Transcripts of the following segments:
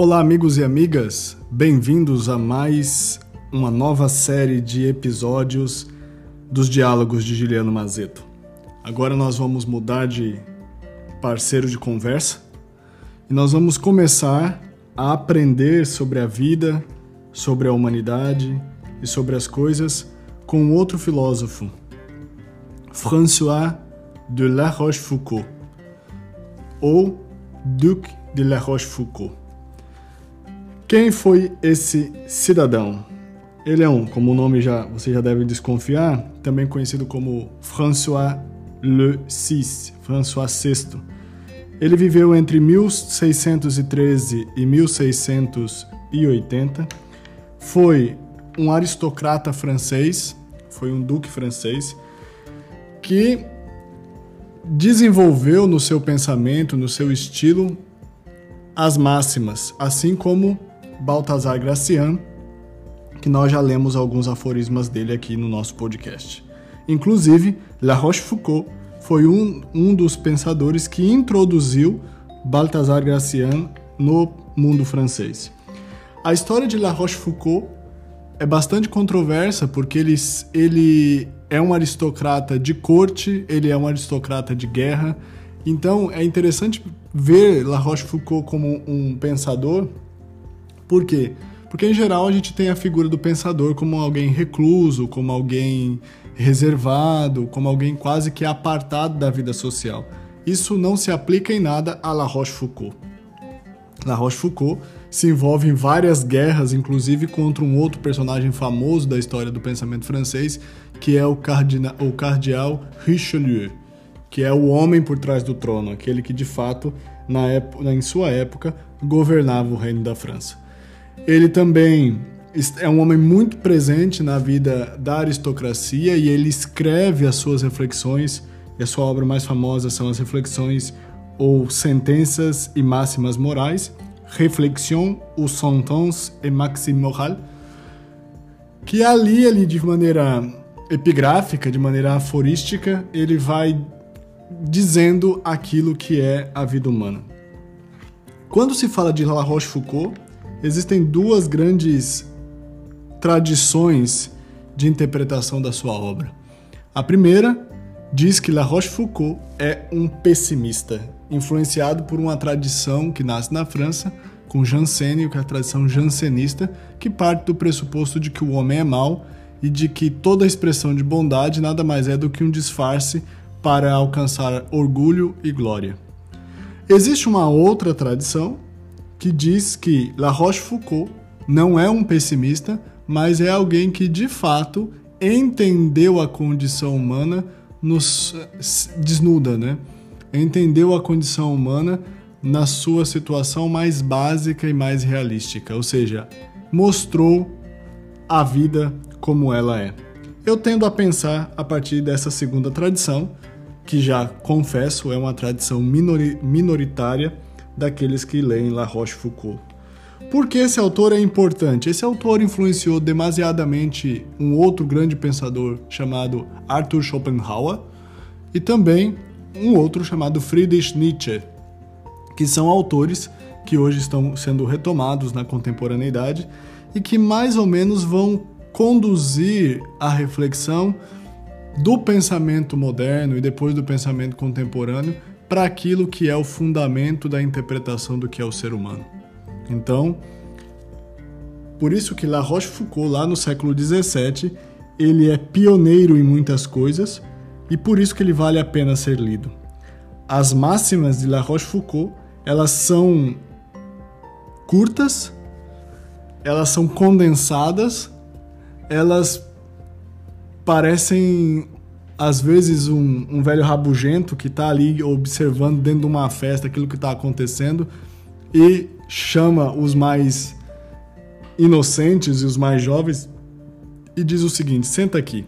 Olá, amigos e amigas, bem-vindos a mais uma nova série de episódios dos Diálogos de Juliano Mazeto. Agora nós vamos mudar de parceiro de conversa e nós vamos começar a aprender sobre a vida, sobre a humanidade e sobre as coisas com outro filósofo, François de La Rochefoucauld, ou Duc de La Rochefoucauld. Quem foi esse cidadão? Ele é um, como o nome já você já deve desconfiar, também conhecido como François le VI, François VI. Ele viveu entre 1613 e 1680. Foi um aristocrata francês, foi um duque francês que desenvolveu no seu pensamento, no seu estilo, as máximas, assim como Baltazar Gracian, que nós já lemos alguns aforismas dele aqui no nosso podcast. Inclusive, La Rochefoucauld foi um, um dos pensadores que introduziu Baltazar Gracian no mundo francês. A história de La Rochefoucauld é bastante controversa porque ele, ele é um aristocrata de corte, ele é um aristocrata de guerra. Então é interessante ver La Rochefoucauld como um pensador. Por quê? Porque em geral a gente tem a figura do pensador como alguém recluso, como alguém reservado, como alguém quase que apartado da vida social. Isso não se aplica em nada a La Rochefoucauld. La Rochefoucauld se envolve em várias guerras, inclusive contra um outro personagem famoso da história do pensamento francês, que é o, cardina, o cardeal Richelieu, que é o homem por trás do trono, aquele que de fato, na época, em sua época, governava o reino da França. Ele também é um homem muito presente na vida da aristocracia e ele escreve as suas reflexões, e a sua obra mais famosa são as reflexões ou sentenças e máximas morais, Réflexion ou Sentence et Maxime Moral, que ali, ali de maneira epigráfica, de maneira aforística, ele vai dizendo aquilo que é a vida humana. Quando se fala de La Rochefoucauld, existem duas grandes tradições de interpretação da sua obra. A primeira diz que La Rochefoucauld é um pessimista, influenciado por uma tradição que nasce na França, com Jansenio, que é a tradição jansenista, que parte do pressuposto de que o homem é mau e de que toda expressão de bondade nada mais é do que um disfarce para alcançar orgulho e glória. Existe uma outra tradição que diz que La Rochefoucauld não é um pessimista, mas é alguém que de fato entendeu a condição humana nos desnuda, né? Entendeu a condição humana na sua situação mais básica e mais realística, ou seja, mostrou a vida como ela é. Eu tendo a pensar a partir dessa segunda tradição, que já confesso é uma tradição minori minoritária daqueles que leem La Rochefoucauld. Por que esse autor é importante? Esse autor influenciou demasiadamente um outro grande pensador chamado Arthur Schopenhauer e também um outro chamado Friedrich Nietzsche, que são autores que hoje estão sendo retomados na contemporaneidade e que mais ou menos vão conduzir a reflexão do pensamento moderno e depois do pensamento contemporâneo para aquilo que é o fundamento da interpretação do que é o ser humano. Então, por isso que La Rochefoucauld, lá no século XVII, ele é pioneiro em muitas coisas e por isso que ele vale a pena ser lido. As máximas de La Rochefoucauld, elas são curtas, elas são condensadas, elas parecem às vezes um, um velho rabugento que está ali observando dentro de uma festa aquilo que está acontecendo e chama os mais inocentes e os mais jovens e diz o seguinte: senta aqui,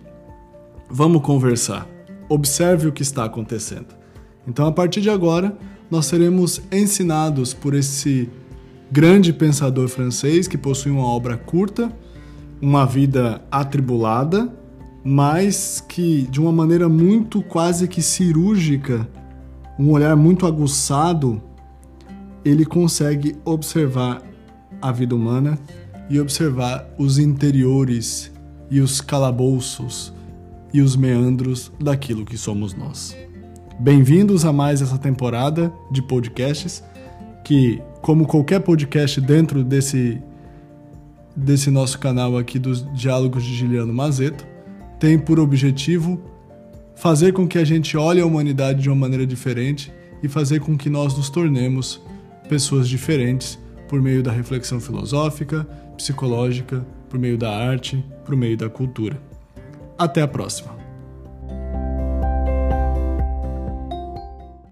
vamos conversar, observe o que está acontecendo. Então, a partir de agora, nós seremos ensinados por esse grande pensador francês que possui uma obra curta, uma vida atribulada, mas que de uma maneira muito quase que cirúrgica, um olhar muito aguçado, ele consegue observar a vida humana e observar os interiores e os calabouços e os meandros daquilo que somos nós. Bem-vindos a mais essa temporada de podcasts que, como qualquer podcast dentro desse desse nosso canal aqui dos Diálogos de Giliano Mazeto, tem por objetivo fazer com que a gente olhe a humanidade de uma maneira diferente e fazer com que nós nos tornemos pessoas diferentes por meio da reflexão filosófica, psicológica, por meio da arte, por meio da cultura. Até a próxima!